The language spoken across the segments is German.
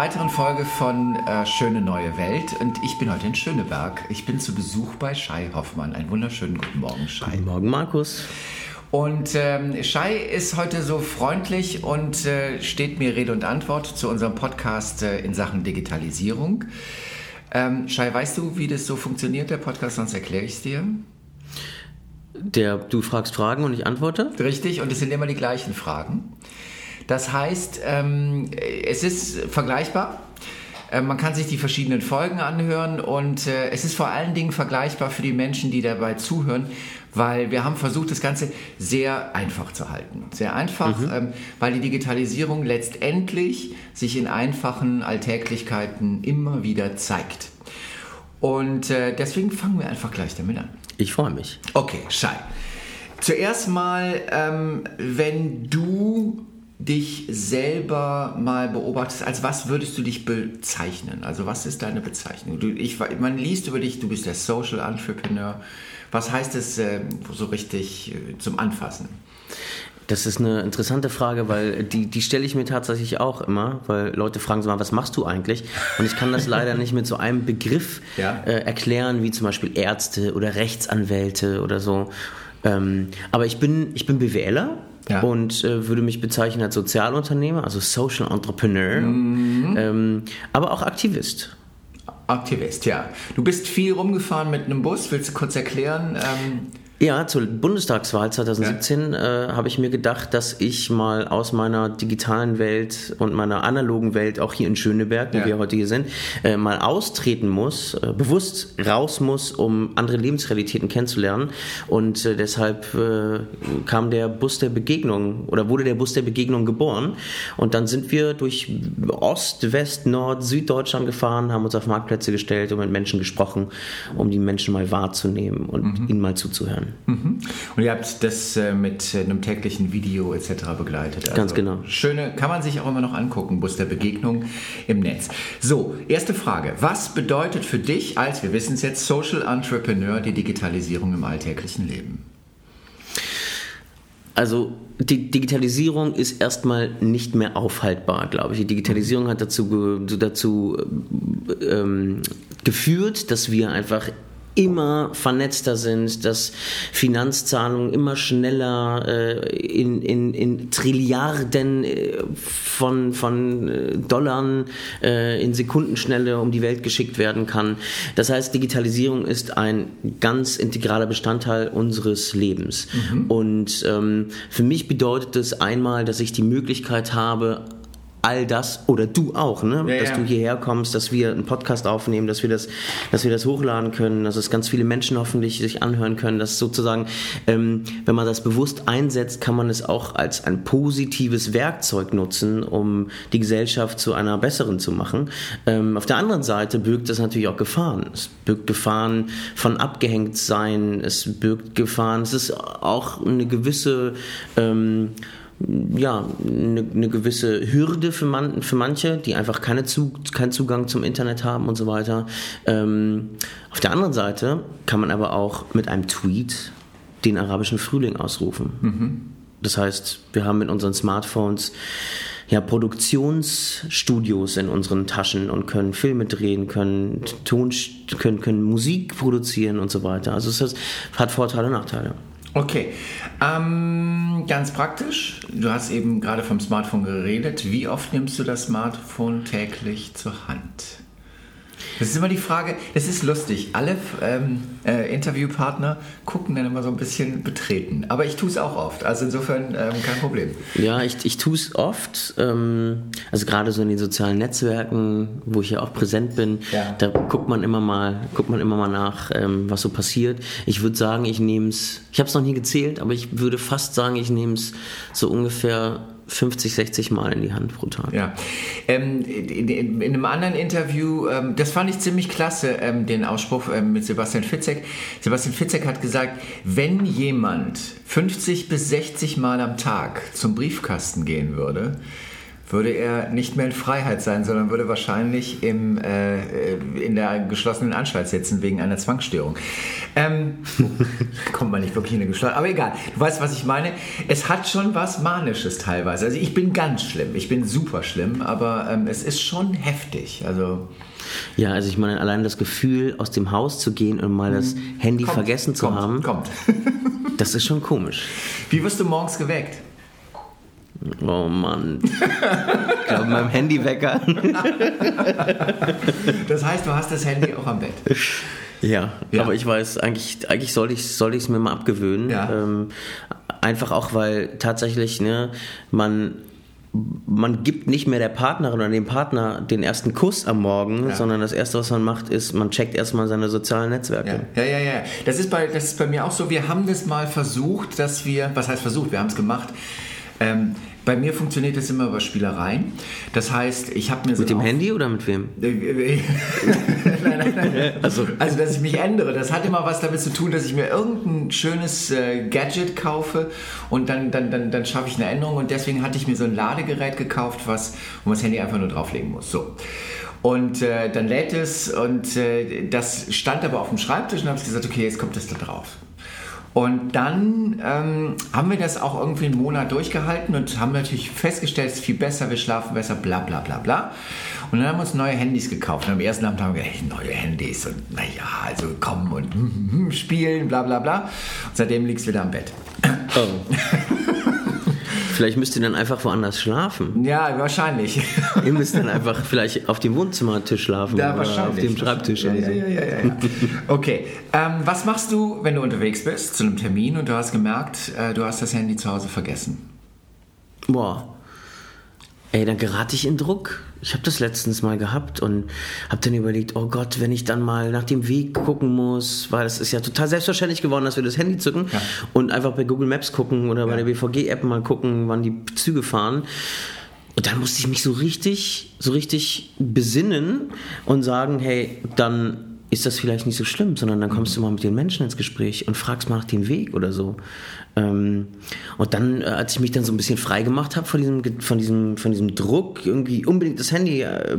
weiteren Folge von äh, Schöne neue Welt und ich bin heute in Schöneberg. Ich bin zu Besuch bei Shai Hoffmann. Einen wunderschönen guten Morgen, Shai. Guten Morgen, Markus. Und ähm, Shai ist heute so freundlich und äh, steht mir Rede und Antwort zu unserem Podcast äh, in Sachen Digitalisierung. Ähm, Shai, weißt du, wie das so funktioniert, der Podcast? Sonst erkläre ich es dir. Der, du fragst Fragen und ich antworte? Richtig, und es sind immer die gleichen Fragen. Das heißt, ähm, es ist vergleichbar. Äh, man kann sich die verschiedenen Folgen anhören und äh, es ist vor allen Dingen vergleichbar für die Menschen, die dabei zuhören, weil wir haben versucht, das Ganze sehr einfach zu halten. Sehr einfach, mhm. ähm, weil die Digitalisierung letztendlich sich in einfachen Alltäglichkeiten immer wieder zeigt. Und äh, deswegen fangen wir einfach gleich damit an. Ich freue mich. Okay, Schei. Zuerst mal, ähm, wenn du dich selber mal beobachtest, als was würdest du dich bezeichnen? Also was ist deine Bezeichnung? Du, ich, man liest über dich, du bist der Social Entrepreneur. Was heißt es äh, so richtig äh, zum Anfassen? Das ist eine interessante Frage, weil die, die stelle ich mir tatsächlich auch immer, weil Leute fragen so mal, was machst du eigentlich? Und ich kann das leider nicht mit so einem Begriff ja. äh, erklären, wie zum Beispiel Ärzte oder Rechtsanwälte oder so. Ähm, aber ich bin, ich bin BWLer ja. und äh, würde mich bezeichnen als Sozialunternehmer, also Social Entrepreneur, mhm. ähm, aber auch Aktivist. Aktivist, ja. Du bist viel rumgefahren mit einem Bus. Willst du kurz erklären? Ähm ja, zur Bundestagswahl 2017 ja. äh, habe ich mir gedacht, dass ich mal aus meiner digitalen Welt und meiner analogen Welt, auch hier in Schöneberg, wo ja. wir heute hier sind, äh, mal austreten muss, äh, bewusst raus muss, um andere Lebensrealitäten kennenzulernen. Und äh, deshalb äh, kam der Bus der Begegnung oder wurde der Bus der Begegnung geboren. Und dann sind wir durch Ost, West, Nord, Süddeutschland gefahren, haben uns auf Marktplätze gestellt und mit Menschen gesprochen, um die Menschen mal wahrzunehmen und mhm. ihnen mal zuzuhören. Mhm. Und ihr habt das äh, mit äh, einem täglichen Video etc. begleitet. Also Ganz genau. Schöne, kann man sich auch immer noch angucken, Bus der Begegnung im Netz. So, erste Frage. Was bedeutet für dich als, wir wissen es jetzt, Social Entrepreneur die Digitalisierung im alltäglichen Leben? Also die Digitalisierung ist erstmal nicht mehr aufhaltbar, glaube ich. Die Digitalisierung hat dazu, dazu ähm, geführt, dass wir einfach immer vernetzter sind, dass Finanzzahlungen immer schneller äh, in, in, in Trilliarden äh, von, von äh, Dollar äh, in Sekundenschnelle um die Welt geschickt werden kann. Das heißt, Digitalisierung ist ein ganz integraler Bestandteil unseres Lebens. Mhm. Und ähm, für mich bedeutet es einmal, dass ich die Möglichkeit habe, all das oder du auch, ne? Ja, dass ja. du hierher kommst, dass wir einen Podcast aufnehmen, dass wir das, dass wir das hochladen können, dass es ganz viele Menschen hoffentlich sich anhören können, dass sozusagen, ähm, wenn man das bewusst einsetzt, kann man es auch als ein positives Werkzeug nutzen, um die Gesellschaft zu einer besseren zu machen. Ähm, auf der anderen Seite birgt es natürlich auch Gefahren. Es birgt Gefahren von abgehängt sein, es birgt Gefahren, es ist auch eine gewisse ähm, ja, eine, eine gewisse Hürde für, man, für manche, die einfach keine zu, keinen Zugang zum Internet haben und so weiter. Ähm, auf der anderen Seite kann man aber auch mit einem Tweet den arabischen Frühling ausrufen. Mhm. Das heißt, wir haben mit unseren Smartphones ja, Produktionsstudios in unseren Taschen und können Filme drehen, können, Ton, können, können Musik produzieren und so weiter. Also es hat Vorteile und Nachteile. Okay, ähm, ganz praktisch. Du hast eben gerade vom Smartphone geredet. Wie oft nimmst du das Smartphone täglich zur Hand? Das ist immer die Frage, das ist lustig. Alle ähm, äh, Interviewpartner gucken dann immer so ein bisschen betreten. Aber ich tue es auch oft. Also insofern ähm, kein Problem. Ja, ich, ich tue es oft. Ähm, also gerade so in den sozialen Netzwerken, wo ich ja auch präsent bin, ja. da guckt man immer mal, guckt man immer mal nach, ähm, was so passiert. Ich würde sagen, ich nehme es, ich habe es noch nie gezählt, aber ich würde fast sagen, ich nehme es so ungefähr 50, 60 Mal in die Hand pro Tag. Ja. Ähm, in, in, in, einem anderen Interview, ähm, das fand ich ziemlich klasse, ähm, den Ausspruch ähm, mit Sebastian Fitzek. Sebastian Fitzek hat gesagt, wenn jemand 50 bis 60 Mal am Tag zum Briefkasten gehen würde, würde er nicht mehr in Freiheit sein, sondern würde wahrscheinlich im, äh, in der geschlossenen Anstalt sitzen wegen einer Zwangsstörung. Ähm, kommt man nicht wirklich in eine geschlossene, aber egal. Du weißt, was ich meine. Es hat schon was Manisches teilweise. Also ich bin ganz schlimm, ich bin super schlimm, aber ähm, es ist schon heftig. Also ja, also ich meine, allein das Gefühl, aus dem Haus zu gehen und mal das mhm. Handy kommt, vergessen zu kommt, haben, kommt. das ist schon komisch. Wie wirst du morgens geweckt? Oh Mann. Ich glaube, meinem Handywecker. das heißt, du hast das Handy auch am Bett. Ja, ja. aber ich weiß, eigentlich, eigentlich sollte ich es soll mir mal abgewöhnen. Ja. Ähm, einfach auch, weil tatsächlich ne, man man gibt nicht mehr der Partnerin oder dem Partner den ersten Kuss am Morgen, ja. sondern das erste, was man macht, ist, man checkt erstmal seine sozialen Netzwerke. Ja, ja, ja. ja. Das, ist bei, das ist bei mir auch so. Wir haben das mal versucht, dass wir, was heißt versucht, wir haben es gemacht, ähm, bei mir funktioniert das immer über Spielereien. Das heißt, ich habe mir so. Mit dem Handy oder mit wem? nein, nein, nein. Also. also, dass ich mich ändere. Das hat immer was damit zu tun, dass ich mir irgendein schönes äh, Gadget kaufe und dann, dann, dann, dann schaffe ich eine Änderung. Und deswegen hatte ich mir so ein Ladegerät gekauft, was, wo man das Handy einfach nur drauflegen muss. So. Und äh, dann lädt es und äh, das stand aber auf dem Schreibtisch und habe ich gesagt, okay, jetzt kommt es da drauf. Und dann ähm, haben wir das auch irgendwie einen Monat durchgehalten und haben natürlich festgestellt, es ist viel besser, wir schlafen besser, bla bla bla bla. Und dann haben wir uns neue Handys gekauft. Und am ersten Abend haben wir gedacht, neue Handys und naja, also kommen und hm, hm, spielen, bla bla bla. Und seitdem liegst du wieder am Bett. Oh. Vielleicht müsst ihr dann einfach woanders schlafen. Ja, wahrscheinlich. ihr müsst dann einfach vielleicht auf dem Wohnzimmertisch schlafen ja, oder auf dem Schreibtisch. Ja, ja, ja, ja, ja. Okay, ähm, was machst du, wenn du unterwegs bist zu einem Termin und du hast gemerkt, äh, du hast das Handy zu Hause vergessen? Boah, ey, dann gerate ich in Druck. Ich habe das letztens mal gehabt und habe dann überlegt, oh Gott, wenn ich dann mal nach dem Weg gucken muss, weil es ist ja total selbstverständlich geworden, dass wir das Handy zücken ja. und einfach bei Google Maps gucken oder bei der BVG-App mal gucken, wann die Züge fahren. Und dann musste ich mich so richtig, so richtig besinnen und sagen, hey, dann ist das vielleicht nicht so schlimm, sondern dann kommst du mal mit den Menschen ins Gespräch und fragst mal nach dem Weg oder so. Ähm, und dann, äh, als ich mich dann so ein bisschen frei gemacht habe von diesem, von, diesem, von diesem Druck, irgendwie unbedingt das Handy äh,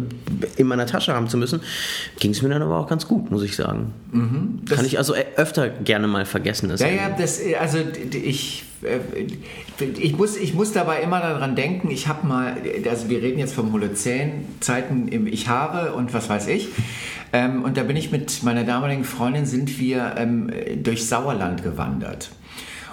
in meiner Tasche haben zu müssen, ging es mir dann aber auch ganz gut, muss ich sagen. Mhm, Kann ich also öfter gerne mal vergessen. Das ja, Handy. ja, das, also ich ich muss, ich muss dabei immer daran denken, ich habe mal, also wir reden jetzt vom Holozän, Zeiten im Ich habe und was weiß ich. Ähm, und da bin ich mit meiner damaligen Freundin, sind wir ähm, durch Sauerland gewandert.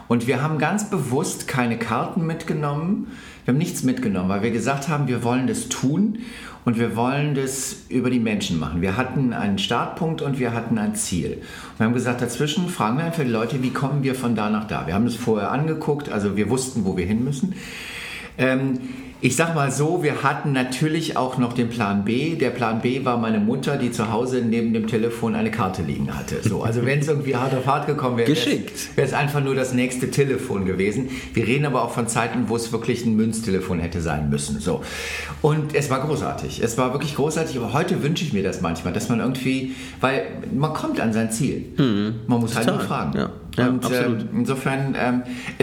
Und wir haben ganz bewusst keine Karten mitgenommen. Wir haben nichts mitgenommen, weil wir gesagt haben, wir wollen das tun und wir wollen das über die Menschen machen. Wir hatten einen Startpunkt und wir hatten ein Ziel. Und wir haben gesagt, dazwischen fragen wir einfach die Leute, wie kommen wir von da nach da. Wir haben das vorher angeguckt, also wir wussten, wo wir hin müssen. Ähm, ich sag mal so, wir hatten natürlich auch noch den Plan B. Der Plan B war meine Mutter, die zu Hause neben dem Telefon eine Karte liegen hatte. So, also wenn es irgendwie hart auf hart gekommen wäre, wäre es einfach nur das nächste Telefon gewesen. Wir reden aber auch von Zeiten, wo es wirklich ein Münztelefon hätte sein müssen. So. Und es war großartig. Es war wirklich großartig, aber heute wünsche ich mir das manchmal, dass man irgendwie, weil man kommt an sein Ziel. Mhm. Man muss Total. halt nur fragen. Ja. Ja, und ähm, insofern, ähm,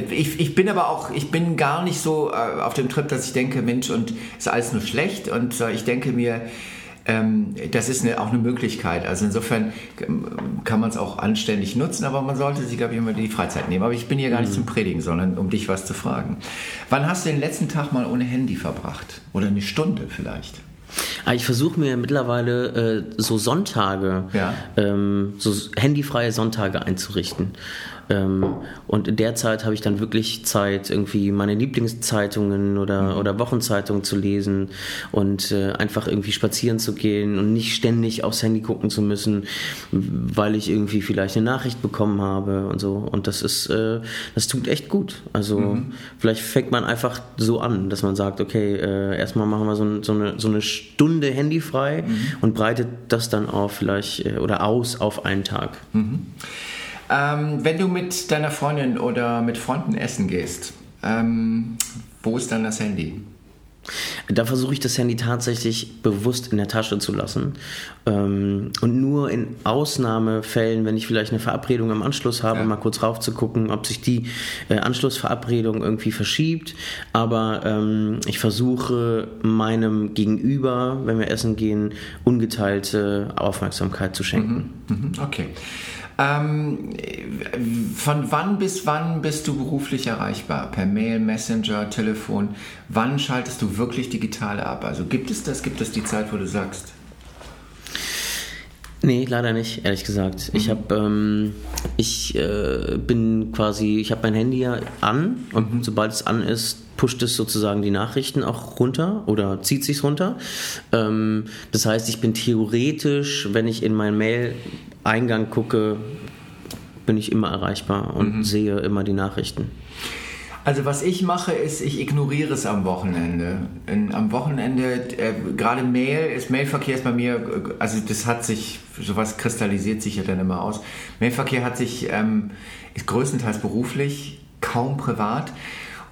ich, ich bin aber auch, ich bin gar nicht so äh, auf dem Trip, dass ich denke, Mensch, und ist alles nur schlecht. Und äh, ich denke mir, ähm, das ist eine, auch eine Möglichkeit. Also insofern ähm, kann man es auch anständig nutzen, aber man sollte sich, glaube ich, immer die Freizeit nehmen. Aber ich bin hier gar nicht mhm. zum Predigen, sondern um dich was zu fragen. Wann hast du den letzten Tag mal ohne Handy verbracht? Oder eine Stunde vielleicht? Ah, ich versuche mir mittlerweile äh, so Sonntage, ja. ähm, so handyfreie Sonntage einzurichten. Ähm, und in der Zeit habe ich dann wirklich Zeit, irgendwie meine Lieblingszeitungen oder, mhm. oder Wochenzeitungen zu lesen und äh, einfach irgendwie spazieren zu gehen und nicht ständig aufs Handy gucken zu müssen, weil ich irgendwie vielleicht eine Nachricht bekommen habe und so. Und das ist, äh, das tut echt gut. Also mhm. vielleicht fängt man einfach so an, dass man sagt, okay, äh, erstmal machen wir so, so, eine, so eine Stunde handyfrei mhm. und breitet das dann auf vielleicht äh, oder aus auf einen Tag. Mhm. Ähm, wenn du mit deiner Freundin oder mit Freunden essen gehst, ähm, wo ist dann das Handy? Da versuche ich das Handy tatsächlich bewusst in der Tasche zu lassen. Ähm, und nur in Ausnahmefällen, wenn ich vielleicht eine Verabredung am Anschluss habe, ja. mal kurz rauf zu gucken, ob sich die äh, Anschlussverabredung irgendwie verschiebt. Aber ähm, ich versuche meinem Gegenüber, wenn wir essen gehen, ungeteilte Aufmerksamkeit zu schenken. Mhm. Mhm. Okay. Ähm, von wann bis wann bist du beruflich erreichbar? Per Mail, Messenger, Telefon? Wann schaltest du wirklich digital ab? Also gibt es das? Gibt es die Zeit, wo du sagst? Nee, leider nicht, ehrlich gesagt. Mhm. Ich habe, ähm, ich äh, bin quasi, ich habe mein Handy ja an und mhm. sobald es an ist, pusht es sozusagen die Nachrichten auch runter oder zieht sich runter. Ähm, das heißt, ich bin theoretisch, wenn ich in mein Mail Eingang gucke, bin ich immer erreichbar und mhm. sehe immer die Nachrichten. Also was ich mache, ist, ich ignoriere es am Wochenende. In, am Wochenende, äh, gerade Mail, ist Mailverkehr ist bei mir, also das hat sich, sowas kristallisiert sich ja dann immer aus. Mailverkehr hat sich, ähm, ist größtenteils beruflich, kaum privat.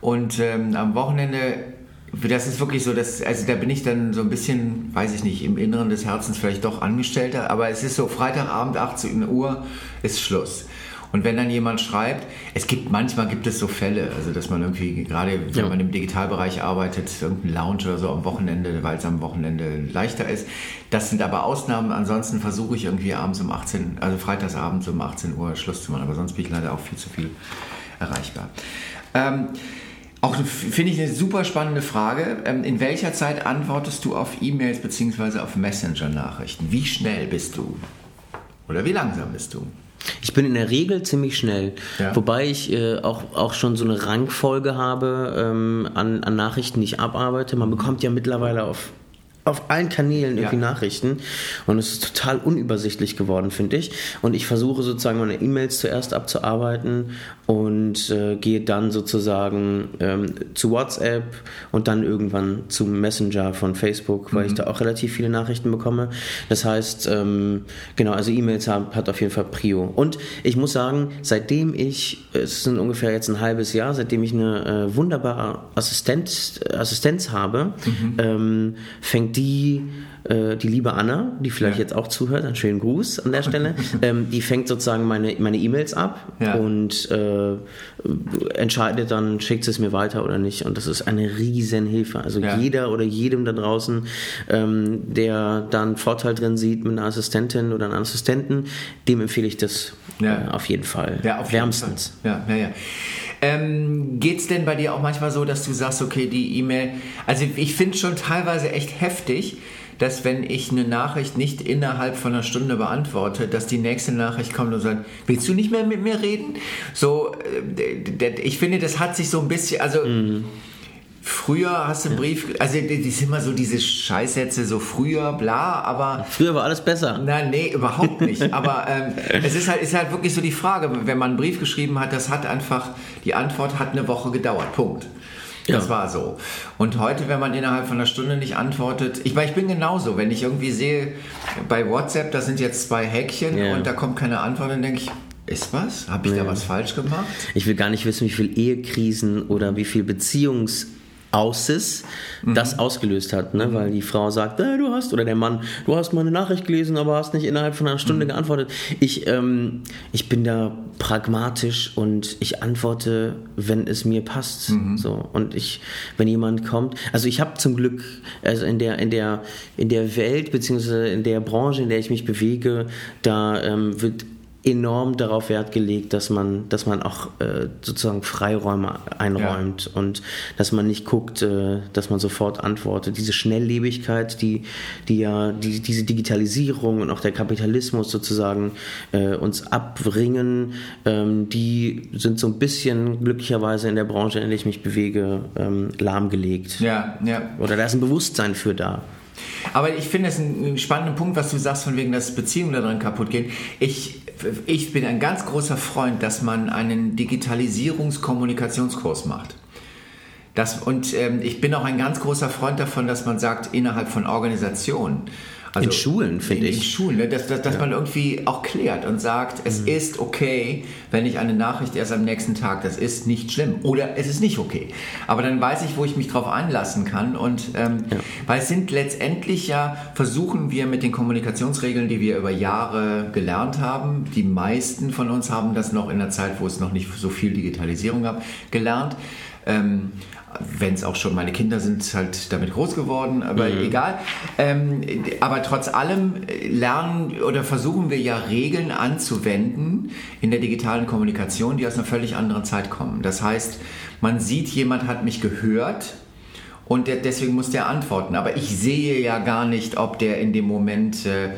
Und ähm, am Wochenende das ist wirklich so, dass, also da bin ich dann so ein bisschen, weiß ich nicht, im Inneren des Herzens vielleicht doch Angestellter, aber es ist so Freitagabend, 18 Uhr ist Schluss. Und wenn dann jemand schreibt, es gibt manchmal gibt es so Fälle, also dass man irgendwie, gerade wenn ja. man im Digitalbereich arbeitet, irgendein Lounge oder so am Wochenende, weil es am Wochenende leichter ist. Das sind aber Ausnahmen. Ansonsten versuche ich irgendwie abends um 18, also freitagsabends um 18 Uhr Schluss zu machen, aber sonst bin ich leider auch viel zu viel erreichbar. Ähm, auch finde ich eine super spannende Frage. Ähm, in welcher Zeit antwortest du auf E-Mails bzw. auf Messenger-Nachrichten? Wie schnell bist du? Oder wie langsam bist du? Ich bin in der Regel ziemlich schnell, ja. wobei ich äh, auch, auch schon so eine Rangfolge habe ähm, an, an Nachrichten, die ich abarbeite. Man bekommt ja mittlerweile auf auf allen Kanälen irgendwie ja. Nachrichten und es ist total unübersichtlich geworden, finde ich. Und ich versuche sozusagen meine E-Mails zuerst abzuarbeiten und äh, gehe dann sozusagen ähm, zu WhatsApp und dann irgendwann zum Messenger von Facebook, weil mhm. ich da auch relativ viele Nachrichten bekomme. Das heißt, ähm, genau, also E-Mails hat auf jeden Fall Prio. Und ich muss sagen, seitdem ich, es sind ungefähr jetzt ein halbes Jahr, seitdem ich eine äh, wunderbare Assistent, Assistenz habe, mhm. ähm, fängt die, äh, die liebe Anna, die vielleicht ja. jetzt auch zuhört, einen schönen Gruß an der Stelle, ähm, die fängt sozusagen meine meine E-Mails ab ja. und äh, entscheidet dann, schickt es mir weiter oder nicht. Und das ist eine riesen Hilfe. Also ja. jeder oder jedem da draußen, ähm, der da einen Vorteil drin sieht mit einer Assistentin oder einem Assistenten, dem empfehle ich das äh, auf jeden Fall. Ja, auf wärmstens. Jeden Fall. Ja, ja, ja. Ähm, Geht es denn bei dir auch manchmal so, dass du sagst, okay, die E-Mail, also ich finde schon teilweise echt heftig, dass wenn ich eine Nachricht nicht innerhalb von einer Stunde beantworte, dass die nächste Nachricht kommt und sagt, willst du nicht mehr mit mir reden? So, äh, ich finde, das hat sich so ein bisschen, also mhm. Früher hast du einen Brief, also die sind immer so diese Scheißsätze, so früher, bla, aber. Früher war alles besser. Nein, nee, überhaupt nicht. aber ähm, es ist halt, ist halt wirklich so die Frage, wenn man einen Brief geschrieben hat, das hat einfach, die Antwort hat eine Woche gedauert. Punkt. Das ja. war so. Und heute, wenn man innerhalb von einer Stunde nicht antwortet, ich, weil ich bin genauso, wenn ich irgendwie sehe, bei WhatsApp, da sind jetzt zwei Häkchen ja. und da kommt keine Antwort, dann denke ich, ist was? Habe ich ja. da was falsch gemacht? Ich will gar nicht wissen, wie viel Ehekrisen oder wie viel Beziehungs- Auses mhm. das ausgelöst hat, ne? weil die Frau sagt, äh, du hast, oder der Mann, du hast meine Nachricht gelesen, aber hast nicht innerhalb von einer Stunde mhm. geantwortet. Ich, ähm, ich bin da pragmatisch und ich antworte, wenn es mir passt. Mhm. So. Und ich, wenn jemand kommt, also ich habe zum Glück, also in der, in der, in der Welt, beziehungsweise in der Branche, in der ich mich bewege, da ähm, wird enorm darauf Wert gelegt, dass man, dass man auch äh, sozusagen Freiräume einräumt ja. und dass man nicht guckt, äh, dass man sofort antwortet. Diese Schnelllebigkeit, die, die ja, die, diese Digitalisierung und auch der Kapitalismus sozusagen äh, uns abbringen, ähm, die sind so ein bisschen glücklicherweise in der Branche, in der ich mich bewege, ähm, lahmgelegt. Ja, ja. Oder da ist ein Bewusstsein für da. Aber ich finde es einen spannenden Punkt, was du sagst, von wegen, dass Beziehungen daran kaputt gehen. Ich, ich bin ein ganz großer Freund, dass man einen Digitalisierungskommunikationskurs macht. Das, und ähm, ich bin auch ein ganz großer Freund davon, dass man sagt, innerhalb von Organisationen. Also in Schulen, finde ich. In Schulen, ne? dass, dass, dass ja. man irgendwie auch klärt und sagt, es mhm. ist okay, wenn ich eine Nachricht erst am nächsten Tag, das ist nicht schlimm. Oder es ist nicht okay. Aber dann weiß ich, wo ich mich drauf einlassen kann. Und ähm, ja. weil es sind letztendlich ja, versuchen wir mit den Kommunikationsregeln, die wir über Jahre gelernt haben, die meisten von uns haben das noch in der Zeit, wo es noch nicht so viel Digitalisierung gab, gelernt. Ähm, wenn es auch schon meine Kinder sind halt damit groß geworden, aber mhm. egal. Ähm, aber trotz allem lernen oder versuchen wir ja Regeln anzuwenden in der digitalen Kommunikation, die aus einer völlig anderen Zeit kommen. Das heißt, man sieht, jemand hat mich gehört und der, deswegen muss der antworten. Aber ich sehe ja gar nicht, ob der in dem Moment äh,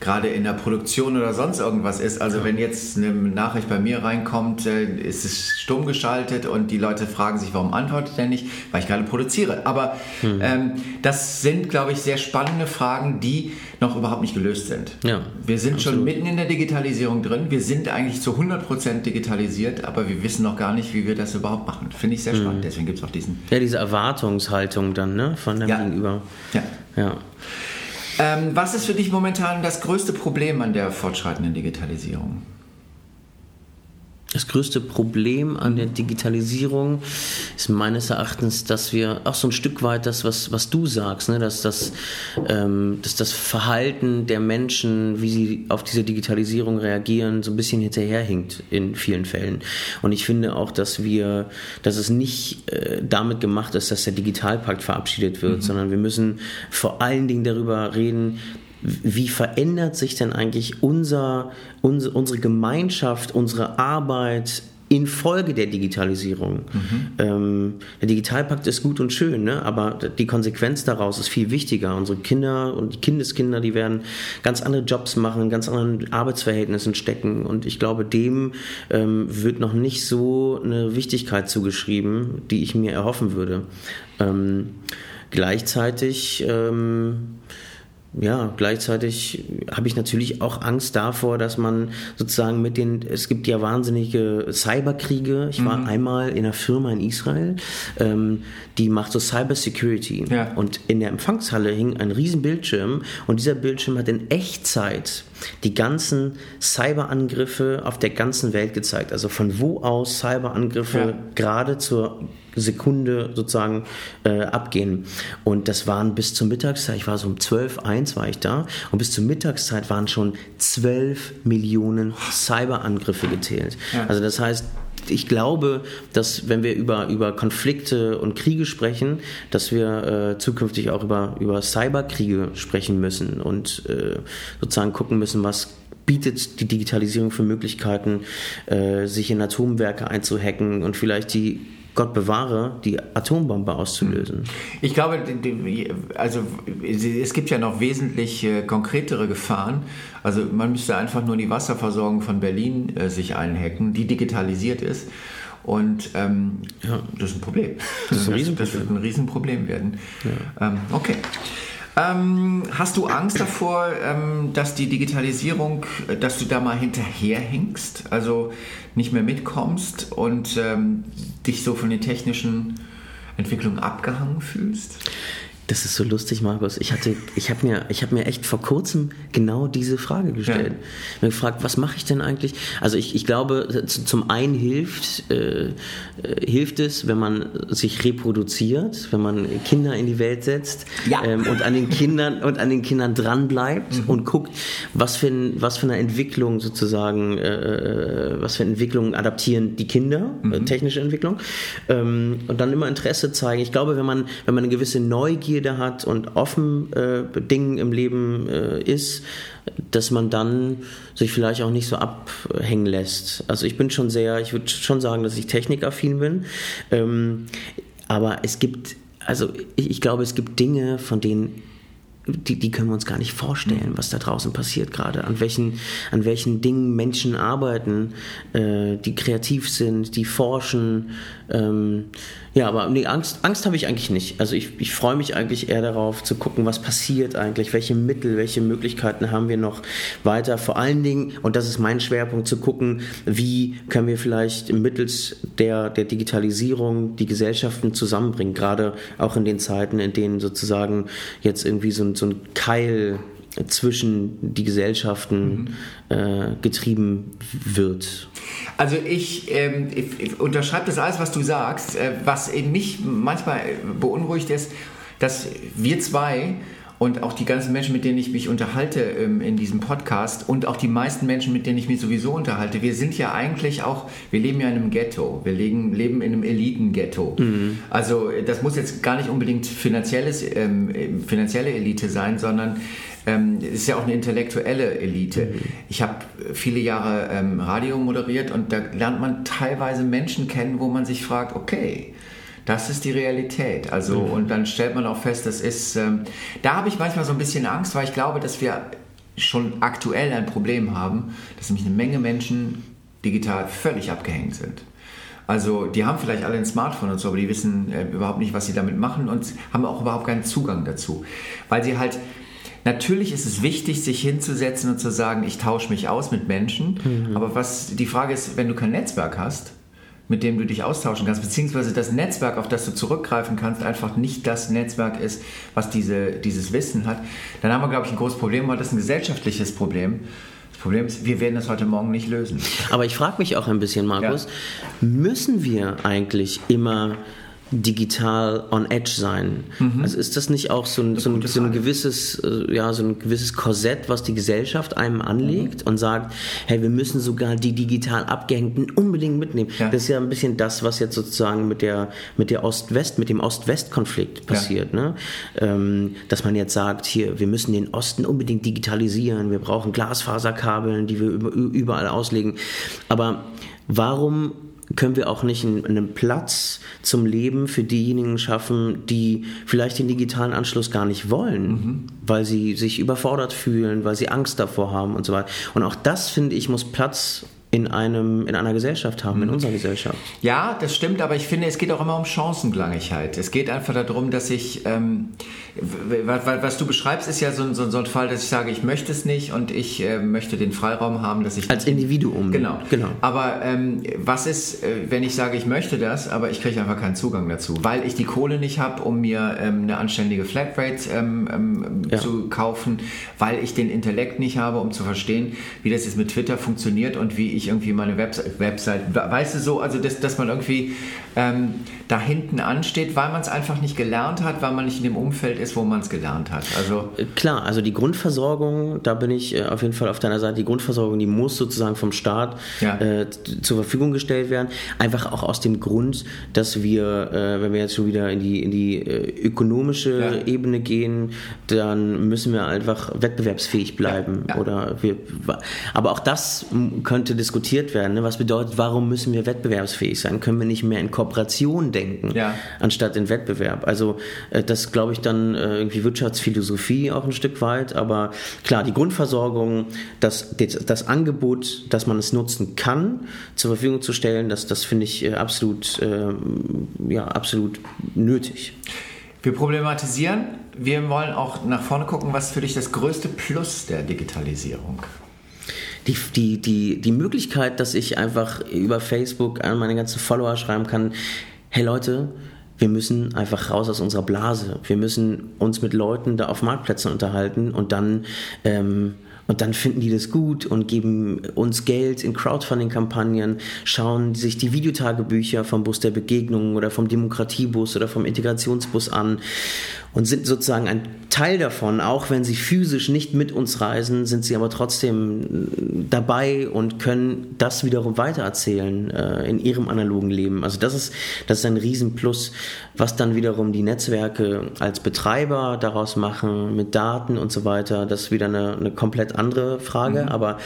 gerade in der Produktion oder sonst irgendwas ist. Also ja. wenn jetzt eine Nachricht bei mir reinkommt, äh, ist es stumm geschaltet und die Leute fragen sich, warum antwortet er nicht? Weil ich gerade produziere. Aber mhm. ähm, das sind, glaube ich, sehr spannende Fragen, die noch überhaupt nicht gelöst sind. Ja, wir sind absolut. schon mitten in der Digitalisierung drin. Wir sind eigentlich zu 100% digitalisiert, aber wir wissen noch gar nicht, wie wir das überhaupt machen. Finde ich sehr spannend. Mhm. Deswegen gibt es auch diesen... Ja, diese Erwartungshaltung dann ne, von dem ja. Gegenüber. Ja. ja. Ähm, was ist für dich momentan das größte Problem an der fortschreitenden Digitalisierung? Das größte Problem an der Digitalisierung ist meines Erachtens, dass wir auch so ein Stück weit das, was, was du sagst, ne, dass, das, ähm, dass das Verhalten der Menschen, wie sie auf diese Digitalisierung reagieren, so ein bisschen hinterherhinkt in vielen Fällen. Und ich finde auch, dass wir, dass es nicht äh, damit gemacht ist, dass der Digitalpakt verabschiedet wird, mhm. sondern wir müssen vor allen Dingen darüber reden, wie verändert sich denn eigentlich unser, unsere, unsere Gemeinschaft, unsere Arbeit infolge der Digitalisierung? Mhm. Ähm, der Digitalpakt ist gut und schön, ne? aber die Konsequenz daraus ist viel wichtiger. Unsere Kinder und die Kindeskinder, die werden ganz andere Jobs machen, ganz anderen Arbeitsverhältnissen stecken und ich glaube, dem ähm, wird noch nicht so eine Wichtigkeit zugeschrieben, die ich mir erhoffen würde. Ähm, gleichzeitig ähm, ja, gleichzeitig habe ich natürlich auch Angst davor, dass man sozusagen mit den, es gibt ja wahnsinnige Cyberkriege. Ich war mhm. einmal in einer Firma in Israel, ähm, die macht so Cyber Security. Ja. Und in der Empfangshalle hing ein riesen Bildschirm und dieser Bildschirm hat in Echtzeit die ganzen Cyberangriffe auf der ganzen Welt gezeigt. Also von wo aus Cyberangriffe ja. gerade zur Sekunde sozusagen äh, abgehen. Und das waren bis zur Mittagszeit, ich war so um 12, 1 war ich da, und bis zur Mittagszeit waren schon 12 Millionen Cyberangriffe gezählt. Ja. Also das heißt, ich glaube, dass wenn wir über, über Konflikte und Kriege sprechen, dass wir äh, zukünftig auch über, über Cyberkriege sprechen müssen und äh, sozusagen gucken müssen, was bietet die Digitalisierung für Möglichkeiten, äh, sich in Atomwerke einzuhacken und vielleicht die Gott bewahre, die Atombombe auszulösen. Ich glaube, also es gibt ja noch wesentlich äh, konkretere Gefahren. Also man müsste einfach nur die Wasserversorgung von Berlin äh, sich einhacken, die digitalisiert ist. Und ähm, ja. das ist ein Problem. Das, ist ein Riesenproblem. das wird ein Riesenproblem werden. Ja. Ähm, okay. Ähm, hast du Angst davor, ähm, dass die Digitalisierung, äh, dass du da mal hinterherhinkst, also nicht mehr mitkommst und ähm, dich so von den technischen Entwicklungen abgehangen fühlst? Das ist so lustig, Markus. Ich hatte, ich habe mir, ich habe mir echt vor kurzem genau diese Frage gestellt. Ja. Ich habe gefragt, was mache ich denn eigentlich? Also ich, ich glaube, zum einen hilft, äh, äh, hilft es, wenn man sich reproduziert, wenn man Kinder in die Welt setzt ja. ähm, und an den Kindern und an den Kindern dran bleibt mhm. und guckt, was für, ein, was für eine Entwicklung sozusagen, äh, äh was für Entwicklungen adaptieren die Kinder, äh, mhm. technische Entwicklung, ähm, und dann immer Interesse zeigen. Ich glaube, wenn man, wenn man eine gewisse Neugier Neugierde hat und offen äh, Dingen im Leben äh, ist, dass man dann sich vielleicht auch nicht so abhängen lässt. Also ich bin schon sehr, ich würde schon sagen, dass ich technikaffin bin. Ähm, aber es gibt, also ich, ich glaube, es gibt Dinge, von denen die, die können wir uns gar nicht vorstellen, was da draußen passiert gerade, an welchen, an welchen Dingen Menschen arbeiten, äh, die kreativ sind, die forschen. Ähm, ja, aber nee, Angst, Angst habe ich eigentlich nicht. Also ich, ich freue mich eigentlich eher darauf zu gucken, was passiert eigentlich, welche Mittel, welche Möglichkeiten haben wir noch weiter. Vor allen Dingen, und das ist mein Schwerpunkt, zu gucken, wie können wir vielleicht mittels der, der Digitalisierung die Gesellschaften zusammenbringen, gerade auch in den Zeiten, in denen sozusagen jetzt irgendwie so so ein Keil zwischen die Gesellschaften mhm. äh, getrieben wird. Also ich, ähm, ich, ich unterschreibe das alles, was du sagst. Äh, was mich manchmal beunruhigt ist, dass wir zwei und auch die ganzen Menschen, mit denen ich mich unterhalte ähm, in diesem Podcast und auch die meisten Menschen, mit denen ich mich sowieso unterhalte, wir sind ja eigentlich auch, wir leben ja in einem Ghetto, wir leben, leben in einem Elitenghetto. Mhm. Also das muss jetzt gar nicht unbedingt finanzielles, ähm, finanzielle Elite sein, sondern ähm, es ist ja auch eine intellektuelle Elite. Mhm. Ich habe viele Jahre ähm, Radio moderiert und da lernt man teilweise Menschen kennen, wo man sich fragt, okay, das ist die Realität. Also, mhm. und dann stellt man auch fest, das ist, ähm, da habe ich manchmal so ein bisschen Angst, weil ich glaube, dass wir schon aktuell ein Problem haben, dass nämlich eine Menge Menschen digital völlig abgehängt sind. Also die haben vielleicht alle ein Smartphone und so, aber die wissen äh, überhaupt nicht, was sie damit machen und haben auch überhaupt keinen Zugang dazu. Weil sie halt, natürlich ist es wichtig, sich hinzusetzen und zu sagen, ich tausche mich aus mit Menschen, mhm. aber was die Frage ist, wenn du kein Netzwerk hast, mit dem du dich austauschen kannst, beziehungsweise das Netzwerk, auf das du zurückgreifen kannst, einfach nicht das Netzwerk ist, was diese, dieses Wissen hat, dann haben wir, glaube ich, ein großes Problem, weil das ist ein gesellschaftliches Problem. Das Problem ist, wir werden das heute Morgen nicht lösen. Aber ich frage mich auch ein bisschen, Markus, ja. müssen wir eigentlich immer digital on edge sein. Mhm. Also ist das nicht auch so ein, so ein, so ein gewisses, äh, ja, so ein gewisses Korsett, was die Gesellschaft einem anlegt mhm. und sagt, hey, wir müssen sogar die digital Abgehängten unbedingt mitnehmen. Ja. Das ist ja ein bisschen das, was jetzt sozusagen mit der, mit der Ost-West, mit dem Ost-West-Konflikt passiert, ja. ne? Ähm, dass man jetzt sagt, hier, wir müssen den Osten unbedingt digitalisieren, wir brauchen Glasfaserkabeln, die wir überall auslegen. Aber warum können wir auch nicht einen Platz zum Leben für diejenigen schaffen, die vielleicht den digitalen Anschluss gar nicht wollen, mhm. weil sie sich überfordert fühlen, weil sie Angst davor haben und so weiter. Und auch das, finde ich, muss Platz in, einem, in einer Gesellschaft haben, in mhm. unserer Gesellschaft. Ja, das stimmt, aber ich finde, es geht auch immer um Chancengleichheit. Es geht einfach darum, dass ich, ähm, was du beschreibst, ist ja so, so, so, ein Fall, dass ich sage, ich möchte es nicht und ich äh, möchte den Freiraum haben, dass ich... Als Individuum. Genau. genau. Aber ähm, was ist, äh, wenn ich sage, ich möchte das, aber ich kriege einfach keinen Zugang dazu, weil ich die Kohle nicht habe, um mir ähm, eine anständige Flatrate ähm, ähm, ja. zu kaufen, weil ich den Intellekt nicht habe, um zu verstehen, wie das jetzt mit Twitter funktioniert und wie ich ich irgendwie meine Website, Website weißt du so, also dass, dass man irgendwie ähm, da hinten ansteht, weil man es einfach nicht gelernt hat, weil man nicht in dem Umfeld ist, wo man es gelernt hat. Also äh, Klar, also die Grundversorgung, da bin ich äh, auf jeden Fall auf deiner Seite, die Grundversorgung, die muss sozusagen vom Staat ja. äh, zur Verfügung gestellt werden. Einfach auch aus dem Grund, dass wir, äh, wenn wir jetzt schon wieder in die, in die äh, ökonomische ja. Ebene gehen, dann müssen wir einfach wettbewerbsfähig bleiben. Ja. Oder wir, aber auch das könnte diskutiert werden. Ne? Was bedeutet, warum müssen wir wettbewerbsfähig sein? Können wir nicht mehr in Kooperation denken, ja. anstatt in Wettbewerb. Also äh, das glaube ich dann äh, irgendwie Wirtschaftsphilosophie auch ein Stück weit, aber klar, die Grundversorgung, das, das Angebot, dass man es nutzen kann, zur Verfügung zu stellen, das, das finde ich äh, absolut, ja, absolut nötig. Wir problematisieren, wir wollen auch nach vorne gucken, was für dich das größte Plus der Digitalisierung die, die, die, die Möglichkeit, dass ich einfach über Facebook an meine ganzen Follower schreiben kann, hey Leute, wir müssen einfach raus aus unserer Blase. Wir müssen uns mit Leuten da auf Marktplätzen unterhalten und dann ähm, und dann finden die das gut und geben uns Geld in Crowdfunding-Kampagnen, schauen sich die Videotagebücher vom Bus der Begegnung oder vom Demokratiebus oder vom Integrationsbus an und sind sozusagen ein Teil davon, auch wenn sie physisch nicht mit uns reisen, sind sie aber trotzdem dabei und können das wiederum weitererzählen äh, in ihrem analogen Leben. Also das ist, das ist ein Riesenplus, was dann wiederum die Netzwerke als Betreiber daraus machen mit Daten und so weiter. Das ist wieder eine, eine komplett andere Frage. Mhm. Aber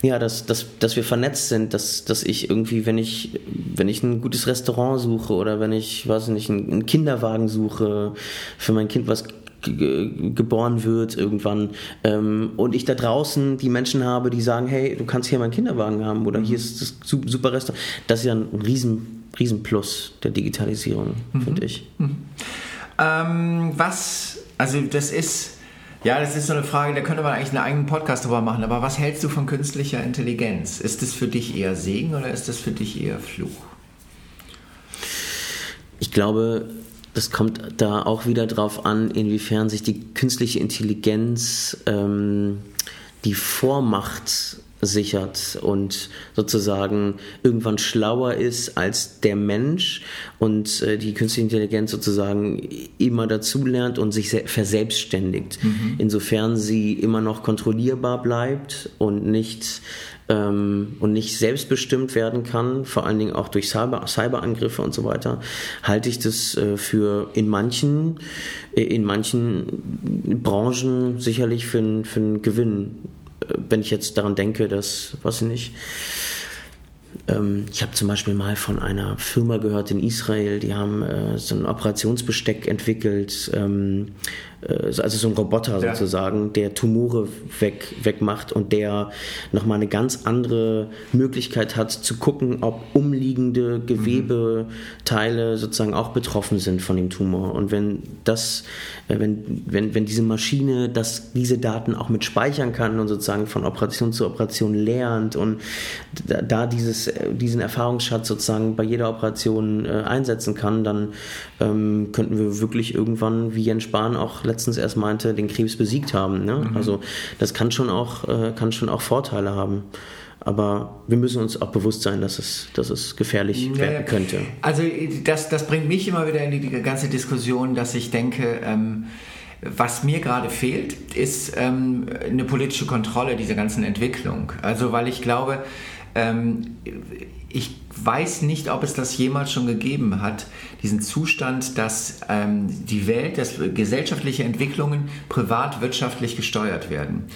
ja, dass, dass, dass wir vernetzt sind, dass, dass ich irgendwie, wenn ich, wenn ich ein gutes Restaurant suche oder wenn ich, weiß nicht, einen Kinderwagen suche für mein Kind, was geboren wird irgendwann ähm, und ich da draußen die Menschen habe, die sagen, hey, du kannst hier meinen Kinderwagen haben oder mhm. hier ist das super Restaurant. Das ist ja ein riesen, riesen Plus der Digitalisierung, mhm. finde ich. Mhm. Ähm, was, also das ist, ja, das ist so eine Frage, da könnte man eigentlich einen eigenen Podcast drüber machen, aber was hältst du von künstlicher Intelligenz? Ist das für dich eher Segen oder ist das für dich eher Fluch? Ich glaube, das kommt da auch wieder drauf an, inwiefern sich die künstliche Intelligenz ähm, die Vormacht sichert und sozusagen irgendwann schlauer ist als der Mensch und äh, die künstliche Intelligenz sozusagen immer dazulernt und sich verselbstständigt. Mhm. Insofern sie immer noch kontrollierbar bleibt und nicht ähm, und nicht selbstbestimmt werden kann, vor allen Dingen auch durch Cyber, Cyberangriffe und so weiter, halte ich das äh, für in manchen, äh, in manchen Branchen sicherlich für, für einen Gewinn wenn ich jetzt daran denke, dass, weiß ich nicht, ähm, ich habe zum Beispiel mal von einer Firma gehört in Israel, die haben äh, so ein Operationsbesteck entwickelt, ähm, äh, also so ein Roboter ja. sozusagen, der Tumore weg, wegmacht und der nochmal eine ganz andere Möglichkeit hat zu gucken, ob umliegende Gewebeteile sozusagen auch betroffen sind von dem Tumor. Und wenn das, äh, wenn, wenn, wenn diese Maschine das, diese Daten auch mit speichern kann und sozusagen von Operation zu Operation lernt und da dieses, äh, diesen Erfahrungsschatz sozusagen bei jeder Operation äh, einsetzen kann, dann ähm, könnten wir wirklich irgendwann, wie Jens Spahn auch letztens erst meinte, den Krebs besiegt haben. Ne? Mhm. Also das kann schon auch, äh, kann schon auch Vorteile haben. Aber wir müssen uns auch bewusst sein, dass es, dass es gefährlich ja, werden könnte. Also das, das bringt mich immer wieder in die, die ganze Diskussion, dass ich denke, ähm, was mir gerade fehlt, ist ähm, eine politische Kontrolle dieser ganzen Entwicklung. Also weil ich glaube, ähm, ich weiß nicht, ob es das jemals schon gegeben hat, diesen Zustand, dass ähm, die Welt, dass gesellschaftliche Entwicklungen privatwirtschaftlich gesteuert werden.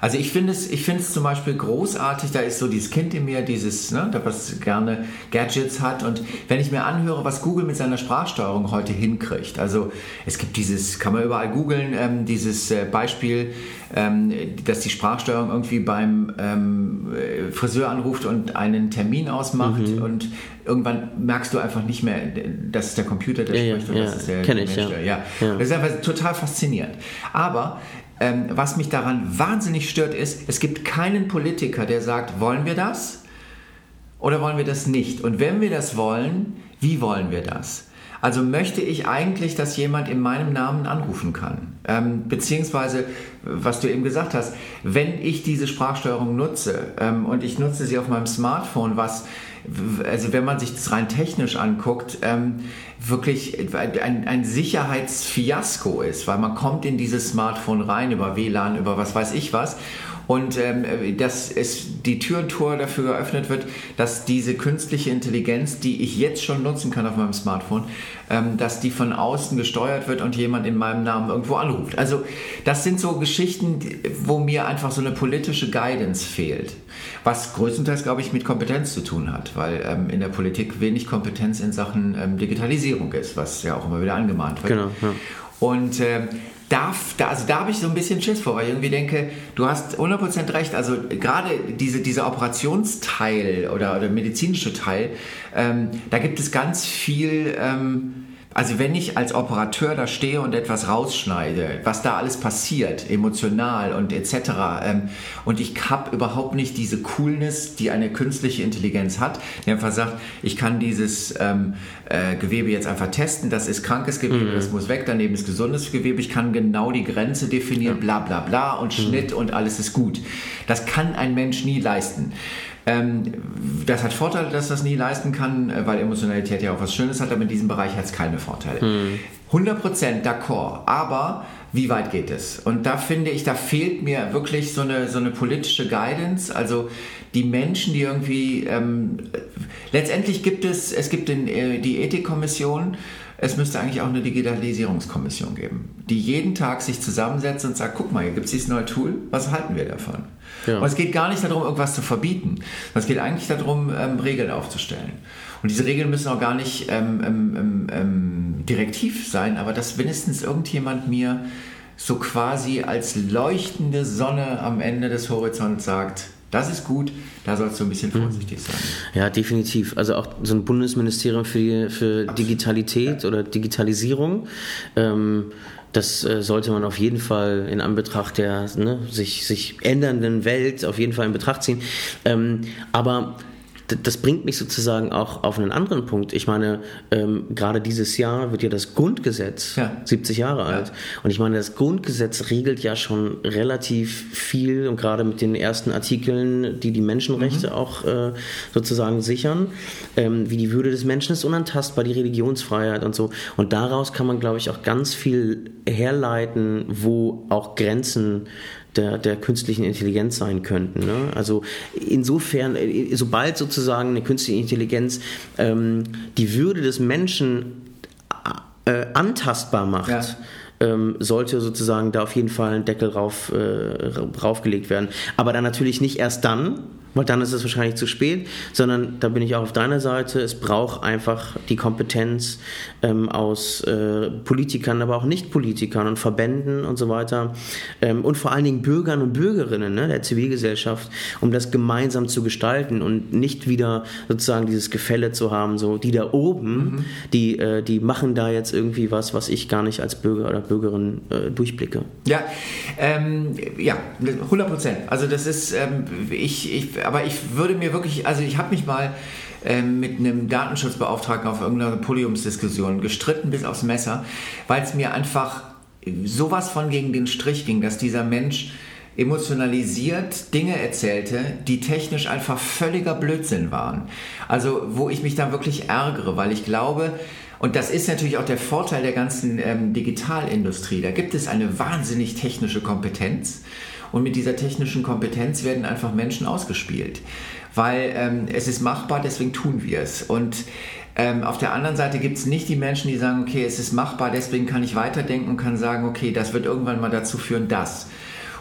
Also ich finde es, ich finde es zum Beispiel großartig, da ist so dieses Kind in mir, dieses, ne, das gerne Gadgets hat und wenn ich mir anhöre, was Google mit seiner Sprachsteuerung heute hinkriegt, also es gibt dieses, kann man überall googeln, ähm, dieses äh, Beispiel, ähm, dass die Sprachsteuerung irgendwie beim ähm, Friseur anruft und einen Termin ausmacht mhm. und irgendwann merkst du einfach nicht mehr, dass es der Computer, der ja, spricht, ja, und das ist der, Mensch, ich, ja. ja. Das ist einfach total faszinierend. Aber ähm, was mich daran wahnsinnig stört, ist, es gibt keinen Politiker, der sagt, wollen wir das oder wollen wir das nicht? Und wenn wir das wollen, wie wollen wir das? Also möchte ich eigentlich, dass jemand in meinem Namen anrufen kann. Ähm, beziehungsweise, was du eben gesagt hast, wenn ich diese Sprachsteuerung nutze ähm, und ich nutze sie auf meinem Smartphone, was also wenn man sich das rein technisch anguckt, ähm, wirklich ein, ein Sicherheitsfiasko ist, weil man kommt in dieses Smartphone rein über WLAN, über was weiß ich was und ähm, dass es die Tür und Tor dafür geöffnet wird, dass diese künstliche Intelligenz, die ich jetzt schon nutzen kann auf meinem Smartphone, ähm, dass die von außen gesteuert wird und jemand in meinem Namen irgendwo anruft. Also das sind so Geschichten, wo mir einfach so eine politische Guidance fehlt, was größtenteils, glaube ich, mit Kompetenz zu tun hat, weil ähm, in der Politik wenig Kompetenz in Sachen ähm, Digitalisierung ist, was ja auch immer wieder angemahnt wird. Genau. Ja. Und äh, da, da, also da habe ich so ein bisschen Schiss vor, weil ich irgendwie denke, du hast 100% recht, also gerade diese, dieser Operationsteil oder, oder medizinische Teil, ähm, da gibt es ganz viel... Ähm, also wenn ich als Operateur da stehe und etwas rausschneide, was da alles passiert, emotional und etc. Ähm, und ich habe überhaupt nicht diese Coolness, die eine künstliche Intelligenz hat, die einfach sagt, ich kann dieses ähm, äh, Gewebe jetzt einfach testen, das ist krankes Gewebe, mhm. das muss weg, daneben ist gesundes Gewebe, ich kann genau die Grenze definieren, ja. bla bla bla und mhm. Schnitt und alles ist gut. Das kann ein Mensch nie leisten. Ähm, das hat Vorteile, dass das nie leisten kann, äh, weil Emotionalität ja auch was Schönes hat, aber in diesem Bereich hat es keine Vorteile. Hm. 100% d'accord, aber wie weit geht es? Und da finde ich, da fehlt mir wirklich so eine, so eine politische Guidance, also die Menschen, die irgendwie, ähm, letztendlich gibt es, es gibt den, äh, die Ethikkommission, es müsste eigentlich auch eine Digitalisierungskommission geben, die jeden Tag sich zusammensetzt und sagt, guck mal, hier gibt es dieses neue Tool, was halten wir davon? Ja. Und es geht gar nicht darum, irgendwas zu verbieten. Es geht eigentlich darum, ähm, Regeln aufzustellen. Und diese Regeln müssen auch gar nicht ähm, ähm, ähm, ähm direktiv sein, aber dass wenigstens irgendjemand mir so quasi als leuchtende Sonne am Ende des Horizonts sagt, das ist gut, da sollst du ein bisschen mhm. vorsichtig sein. Ja, definitiv. Also auch so ein Bundesministerium für, für Digitalität ja. oder Digitalisierung. Ähm, das äh, sollte man auf jeden Fall in Anbetracht der ne, sich, sich ändernden Welt auf jeden Fall in Betracht ziehen. Ähm, aber das bringt mich sozusagen auch auf einen anderen Punkt. Ich meine, ähm, gerade dieses Jahr wird ja das Grundgesetz ja. 70 Jahre alt. Ja. Und ich meine, das Grundgesetz regelt ja schon relativ viel und gerade mit den ersten Artikeln, die die Menschenrechte mhm. auch äh, sozusagen sichern, ähm, wie die Würde des Menschen ist unantastbar, die Religionsfreiheit und so. Und daraus kann man, glaube ich, auch ganz viel herleiten, wo auch Grenzen der, der künstlichen Intelligenz sein könnten. Ne? Also insofern, äh, sobald sozusagen eine künstliche Intelligenz ähm, die Würde des Menschen äh, antastbar macht, ja. ähm, sollte sozusagen da auf jeden Fall ein Deckel rauf, äh, raufgelegt werden. Aber dann natürlich nicht erst dann, weil dann ist es wahrscheinlich zu spät, sondern da bin ich auch auf deiner Seite. Es braucht einfach die Kompetenz ähm, aus äh, Politikern, aber auch Nicht-Politikern und Verbänden und so weiter ähm, und vor allen Dingen Bürgern und Bürgerinnen ne, der Zivilgesellschaft, um das gemeinsam zu gestalten und nicht wieder sozusagen dieses Gefälle zu haben, so die da oben, mhm. die, äh, die machen da jetzt irgendwie was, was ich gar nicht als Bürger oder Bürgerin äh, durchblicke. Ja, ähm, ja, 100 Prozent. Also das ist, ähm, ich, ich aber ich würde mir wirklich, also ich habe mich mal ähm, mit einem Datenschutzbeauftragten auf irgendeiner Podiumsdiskussion gestritten bis aufs Messer, weil es mir einfach sowas von gegen den Strich ging, dass dieser Mensch emotionalisiert Dinge erzählte, die technisch einfach völliger Blödsinn waren. Also wo ich mich dann wirklich ärgere, weil ich glaube, und das ist natürlich auch der Vorteil der ganzen ähm, Digitalindustrie, da gibt es eine wahnsinnig technische Kompetenz und mit dieser technischen Kompetenz werden einfach Menschen ausgespielt. Weil ähm, es ist machbar, deswegen tun wir es. Und ähm, auf der anderen Seite gibt es nicht die Menschen, die sagen, okay, es ist machbar, deswegen kann ich weiterdenken und kann sagen, okay, das wird irgendwann mal dazu führen, dass.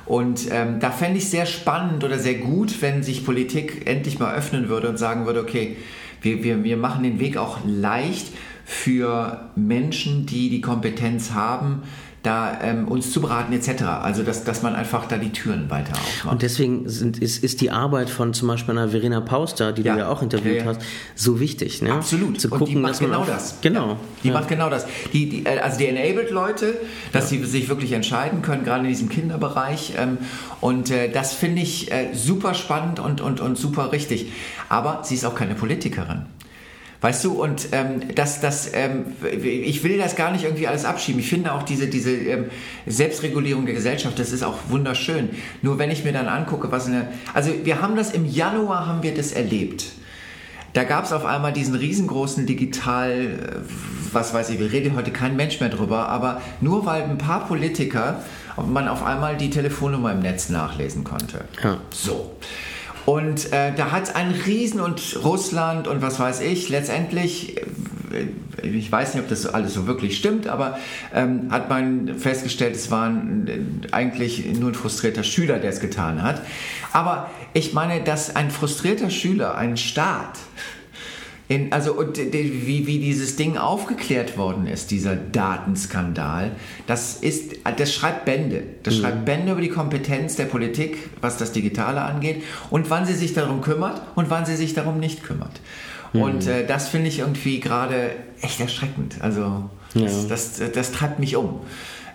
Und ähm, da fände ich sehr spannend oder sehr gut, wenn sich Politik endlich mal öffnen würde und sagen würde, okay, wir, wir, wir machen den Weg auch leicht für Menschen, die die Kompetenz haben, da ähm, uns zu beraten etc. Also dass, dass man einfach da die Türen weiter aufmacht. Und deswegen sind, ist, ist die Arbeit von zum Beispiel einer Verena Pauster, die ja. du ja auch interviewt ja, ja. hast, so wichtig. Ne? Absolut. Zu gucken, Und die macht genau auf, das. Genau. die macht genau das. Die, die, äh, also die enabled Leute, dass sie sich wirklich entscheiden können, gerade in diesem Kinderbereich. Ähm, und äh, das finde ich äh, super spannend und, und, und super richtig. Aber sie ist auch keine Politikerin. Weißt du, und ähm, das, das, ähm, ich will das gar nicht irgendwie alles abschieben. Ich finde auch diese, diese ähm, Selbstregulierung der Gesellschaft, das ist auch wunderschön. Nur wenn ich mir dann angucke, was eine. Also wir haben das im Januar haben wir das erlebt. Da gab es auf einmal diesen riesengroßen Digital, äh, was weiß ich, wir reden heute kein Mensch mehr drüber, aber nur weil ein paar Politiker man auf einmal die Telefonnummer im Netz nachlesen konnte. Ja. So. Und äh, da hat es einen Riesen und Russland und was weiß ich, letztendlich, äh, ich weiß nicht, ob das alles so wirklich stimmt, aber ähm, hat man festgestellt, es war ein, eigentlich nur ein frustrierter Schüler, der es getan hat. Aber ich meine, dass ein frustrierter Schüler einen Staat in, also und, wie, wie dieses Ding aufgeklärt worden ist, dieser Datenskandal, das ist, das schreibt Bände. Das mhm. schreibt Bände über die Kompetenz der Politik, was das Digitale angeht und wann sie sich darum kümmert und wann sie sich darum nicht kümmert. Mhm. Und äh, das finde ich irgendwie gerade echt erschreckend. Also das, ja. das, das, das treibt mich um.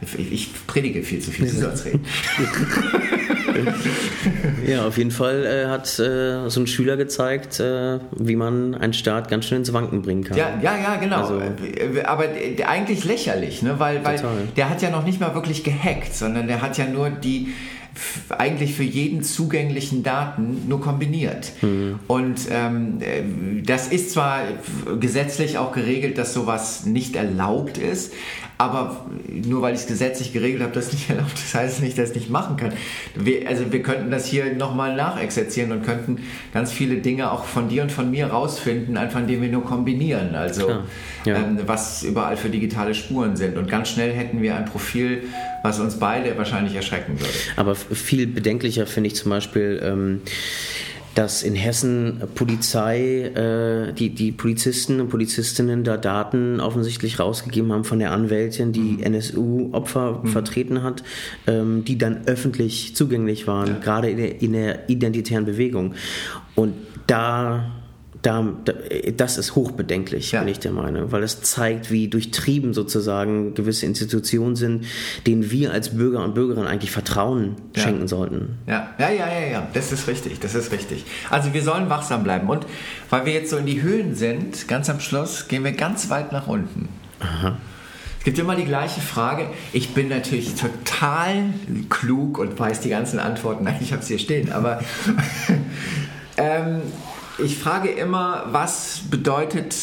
Ich, ich predige viel zu viel, du sollst reden. ja, auf jeden Fall äh, hat äh, so ein Schüler gezeigt, äh, wie man einen Staat ganz schön ins Wanken bringen kann. Ja, ja, ja genau. Also, Aber eigentlich lächerlich, ne? weil, weil der hat ja noch nicht mal wirklich gehackt, sondern der hat ja nur die eigentlich für jeden zugänglichen Daten nur kombiniert. Mhm. Und ähm, das ist zwar gesetzlich auch geregelt, dass sowas nicht erlaubt ist, aber nur weil ich es gesetzlich geregelt habe, das nicht erlaubt, das heißt nicht, dass ich nicht machen kann. Wir, also wir könnten das hier nochmal nachexerzieren und könnten ganz viele Dinge auch von dir und von mir rausfinden, einfach indem wir nur kombinieren. Also ja. ähm, was überall für digitale Spuren sind. Und ganz schnell hätten wir ein Profil, was uns beide wahrscheinlich erschrecken würde. Aber viel bedenklicher finde ich zum Beispiel. Ähm, dass in Hessen Polizei, äh, die, die Polizisten und Polizistinnen da Daten offensichtlich rausgegeben haben von der Anwältin, die mhm. NSU-Opfer mhm. vertreten hat, ähm, die dann öffentlich zugänglich waren, ja. gerade in der, in der identitären Bewegung. Und da da, da, das ist hochbedenklich, Ja. bin ich der Meinung, weil es zeigt, wie durchtrieben sozusagen gewisse Institutionen sind, denen wir als Bürger und Bürgerinnen eigentlich Vertrauen Ja. schenken sollten. Ja, ja, ja, ja, ja, das ist richtig, das ist richtig. Also wir sollen wachsam bleiben. Und weil wir jetzt so in die Höhen sind, ganz am Schluss, gehen wir ganz weit nach unten. Es gibt immer die gleiche Frage. Ich bin natürlich total klug und weiß die ganzen Antworten. Nein, ich habe es hier stehen. Aber ähm, ich frage immer, was bedeutet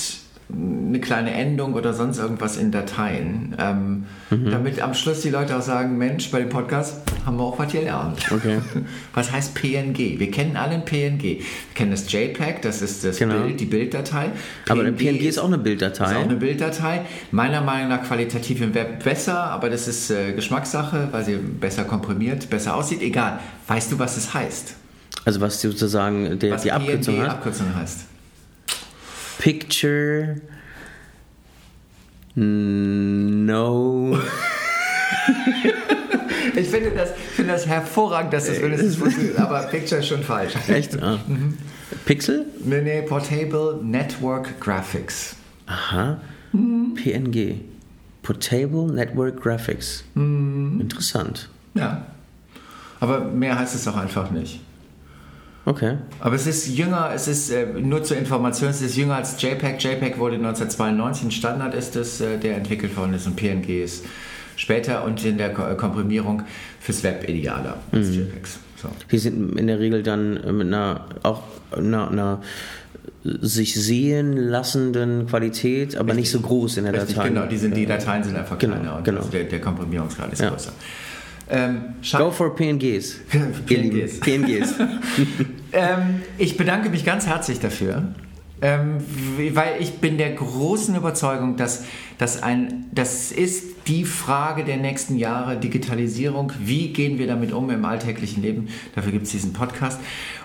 eine kleine Endung oder sonst irgendwas in Dateien, ähm, damit am Schluss die Leute auch sagen, Mensch, bei dem Podcast haben wir auch was gelernt. Okay. Was heißt PNG? Wir kennen alle ein PNG. Wir kennen das JPEG, das ist das Genau. Bild, die Bilddatei. Aber ein PNG ist auch eine Ist Bilddatei. auch eine Bilddatei. Meiner Meinung nach qualitativ im Web besser, aber das ist äh, Geschmackssache, weil sie besser komprimiert, besser aussieht. Egal. Weißt du, was es heißt? Also was sozusagen der, Was die Abkürzung PNG hat? Abkürzung heißt? Picture No. Ich finde das, finde das hervorragend, dass das mindestens funktioniert, aber Picture ist schon falsch. Echt? Ah. Pixel? Nee, nee, Portable Network Graphics. Aha. PNG. Portable Network Graphics. Interessant. Ja. Aber mehr heißt es auch einfach nicht. Okay. Aber es ist jünger, es ist äh, nur zur Information, es ist jünger als JPEG. JPEG wurde 1992, ein Standard ist es, äh, der entwickelt worden ist und PNG ist später und in der äh, Komprimierung fürs Web idealer als JPEGs. So. Die sind in der Regel dann mit einer auch einer, einer sich sehen lassenden Qualität, aber nicht so groß in der Richtig, Datei. genau, die, sind, die Dateien sind einfach Genau, kleiner und genau. also der, der Komprimierungsgrad ist Ja. größer. Ähm, Go for PNGs. PNGs. PNGs. Ähm, ich bedanke mich ganz herzlich dafür, ähm, weil ich bin der großen Überzeugung, dass, dass ein, das ist die Frage der nächsten Jahre, Digitalisierung. Wie gehen wir damit um im alltäglichen Leben? Dafür gibt es diesen Podcast.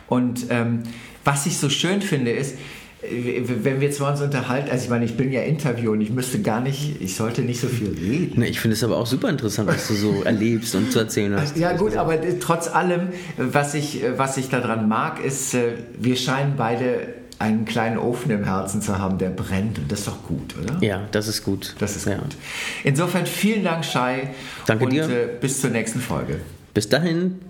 Und ähm, was ich so schön finde, ist, wenn wir zwar uns unterhalten, also ich meine, ich bin ja Interview und ich müsste gar nicht, ich sollte nicht so viel reden. Ne, ich finde es aber auch super interessant, was du so erlebst und zu erzählen hast. Ja gut, aber äh, trotz allem, was ich, was ich daran mag, ist, äh, wir scheinen beide einen kleinen Ofen im Herzen zu haben, der brennt. Und das ist doch gut, oder? Ja, das ist gut. Das ist ja. gut. Insofern vielen Dank, Shai. Danke und, dir. Äh, bis zur nächsten Folge. Bis dahin,